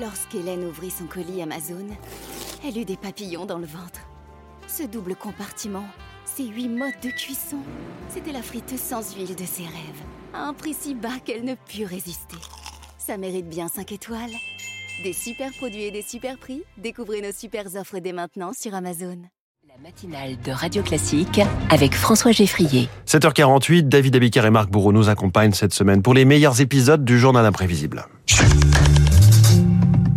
Lorsqu'Hélène ouvrit son colis Amazon, elle eut des papillons dans le ventre. Ce double compartiment, ces huit modes de cuisson, c'était la friteuse sans huile de ses rêves, à un prix si bas qu'elle ne put résister. Ça mérite bien 5 étoiles. Des super produits et des super prix, découvrez nos super offres dès maintenant sur Amazon. La matinale de Radio Classique avec François Geffrier. 7h48, David Abiker et Marc Bourreau nous accompagnent cette semaine pour les meilleurs épisodes du Journal Imprévisible.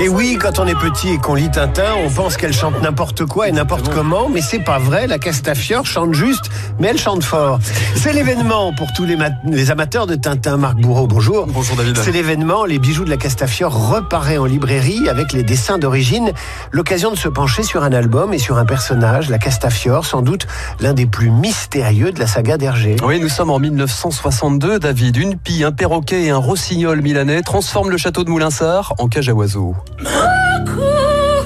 Et oui, quand on est petit et qu'on lit Tintin, on pense qu'elle chante n'importe quoi et n'importe comment, mais c'est pas vrai. La Castafiore chante juste, mais elle chante fort. C'est l'événement pour tous les, les, amateurs de Tintin. Marc Bourreau, bonjour. Bonjour David. C'est l'événement. Les bijoux de la Castafiore reparaît en librairie avec les dessins d'origine. L'occasion de se pencher sur un album et sur un personnage, la Castafiore, sans doute l'un des plus mystérieux de la saga d'Hergé. Oui, nous sommes en 1962, David. Une pie, un perroquet et un rossignol milanais transforment le château de En cage à oiseaux.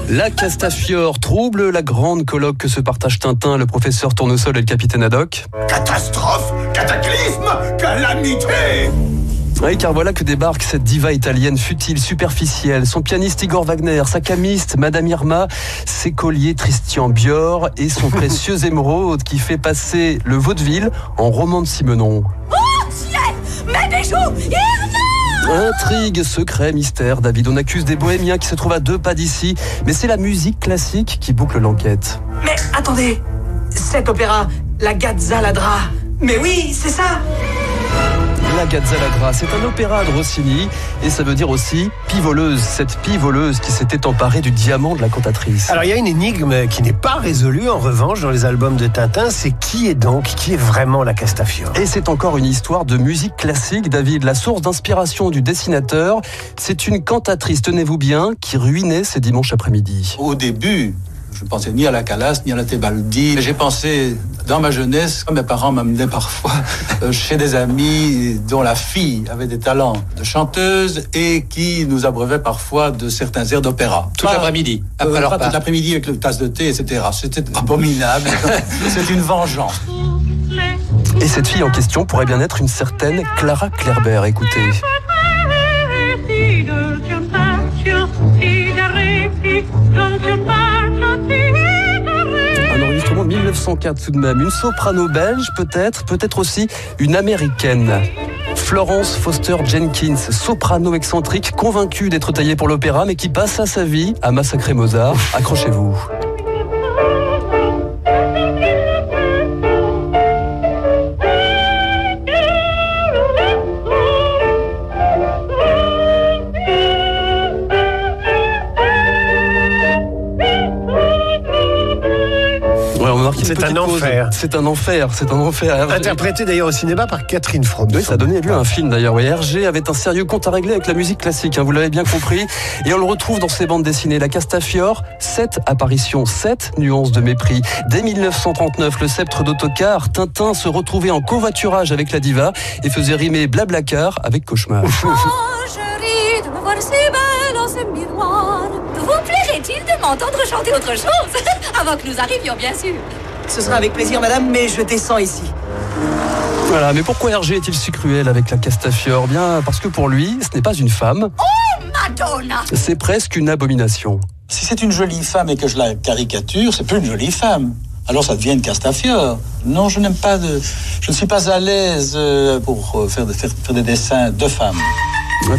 La Castafiore trouble la grande colloque que se partagent Tintin, le professeur Tournesol et le capitaine Haddock. Catastrophe Cataclysme Calamité oui, car voilà que débarque cette diva italienne futile, superficielle, son pianiste Igor Wagner, sa camiste Madame Irma, ses colliers Christian Bior et son précieux émeraude qui fait passer le vaudeville en roman de Simenon. Oh, ciel Mes bijoux Intrigue, secret, mystère, David. On accuse des bohémiens qui se trouvent à deux pas d'ici, mais c'est la musique classique qui boucle l'enquête. Mais attendez, cet opéra, la Gazzaladra. Mais oui, c'est ça la Gazzalagra. C'est un opéra de Rossini et ça veut dire aussi pivoleuse, cette pivoleuse qui s'était emparée du diamant de la cantatrice. Alors il y a une énigme qui n'est pas résolue en revanche dans les albums de Tintin, c'est qui est donc, qui est vraiment la Castafiore? Et c'est encore une histoire de musique classique, David. La source d'inspiration du dessinateur, c'est une cantatrice, tenez-vous bien, qui ruinait ses dimanches après-midi. Au début, je ne pensais ni à la Calas, ni à la Tebaldi. J'ai pensé, dans ma jeunesse, mes parents m'amenaient parfois chez des amis dont la fille avait des talents de chanteuse et qui nous abreuvait parfois de certains airs d'opéra. Tout l'après-midi. Après l'après-midi avec le tasse de thé, etc. C'était abominable. C'est une vengeance. Et cette fille en question pourrait bien être une certaine Clara Clairber. Écoutez. 1904, tout de même. Une soprano belge peut-être, peut-être aussi une américaine. Florence Foster Jenkins, soprano excentrique, convaincue d'être taillée pour l'opéra, mais qui passa sa vie à massacrer Mozart. Accrochez-vous. C'est un enfer. C'est un enfer, c'est un enfer. Interprété d'ailleurs au cinéma par Catherine Fromm. Oui, ça a donné lieu à un film d'ailleurs. Oui, Hergé avait un sérieux compte à régler avec la musique classique, hein, vous l'avez bien compris. Et on le retrouve dans ses bandes dessinées. La Castafiore, 7 apparitions, 7 nuances de mépris. Dès 1939, le sceptre d'autocar, Tintin se retrouvait en covoiturage avec la diva et faisait rimer Blablacar avec Cauchemar. Oh, je ris de me voir si belle dans ce miroir. Vous plairait-il de m'entendre chanter autre chose? Avant que nous arrivions, bien sûr. Ce sera avec plaisir, madame, mais je descends ici. Voilà, mais pourquoi Hergé est-il si cruel avec la Castafiore? Bien, parce que pour lui, ce n'est pas une femme. Oh, Madonna C'est presque une abomination. Si c'est une jolie femme et que je la caricature, c'est plus une jolie femme. Alors ça devient une Castafiore. Non, je n'aime pas de... Je ne suis pas à l'aise euh, pour euh, faire, faire, faire des dessins de femmes.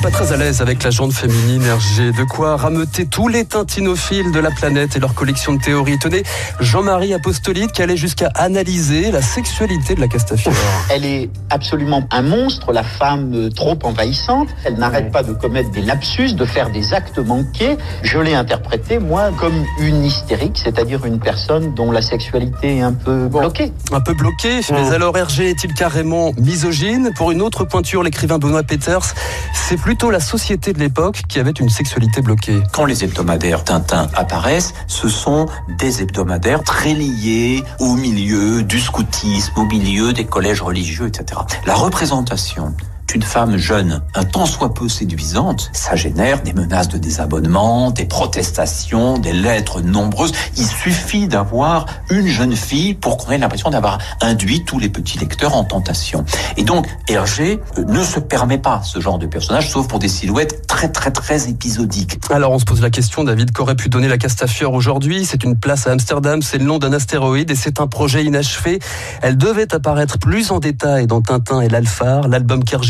Pas très à l'aise avec la jante féminine Hergé. De quoi rameuter tous les tintinophiles de la planète et leur collection de théories. Tenez, Jean-Marie Apostolide qui allait jusqu'à analyser la sexualité de la Castafiore. Elle est absolument un monstre, la femme trop envahissante. Elle n'arrête pas de commettre des lapsus, de faire des actes manqués. Je l'ai interprétée, moi, comme une hystérique, c'est-à-dire une personne dont la sexualité est un peu bloquée. Un peu bloquée, mais alors Hergé est-il carrément misogyne? Pour une autre pointure, l'écrivain Benoît Peters, c'est plutôt la société de l'époque qui avait une sexualité bloquée. Quand les hebdomadaires Tintin apparaissent, ce sont des hebdomadaires très liés au milieu du scoutisme, au milieu des collèges religieux, etc. La représentation Une femme jeune, un tant soit peu séduisante, ça génère des menaces de désabonnement, des protestations, des lettres nombreuses. Il suffit d'avoir une jeune fille pour qu'on ait l'impression d'avoir induit tous les petits lecteurs en tentation. Et donc, Hergé euh, ne se permet pas ce genre de personnage, sauf pour des silhouettes très très très épisodiques. Alors on se pose la question, David, qu'aurait pu donner la Castafiore aujourd'hui? C'est une place à Amsterdam, c'est le nom d'un astéroïde et c'est un projet inachevé. Elle devait apparaître plus en détail dans Tintin et l'Alphard. L'album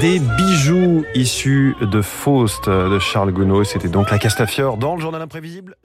Des bijoux issus de Faust de Charles Gounod, c'était donc la Castafiore dans le journal imprévisible.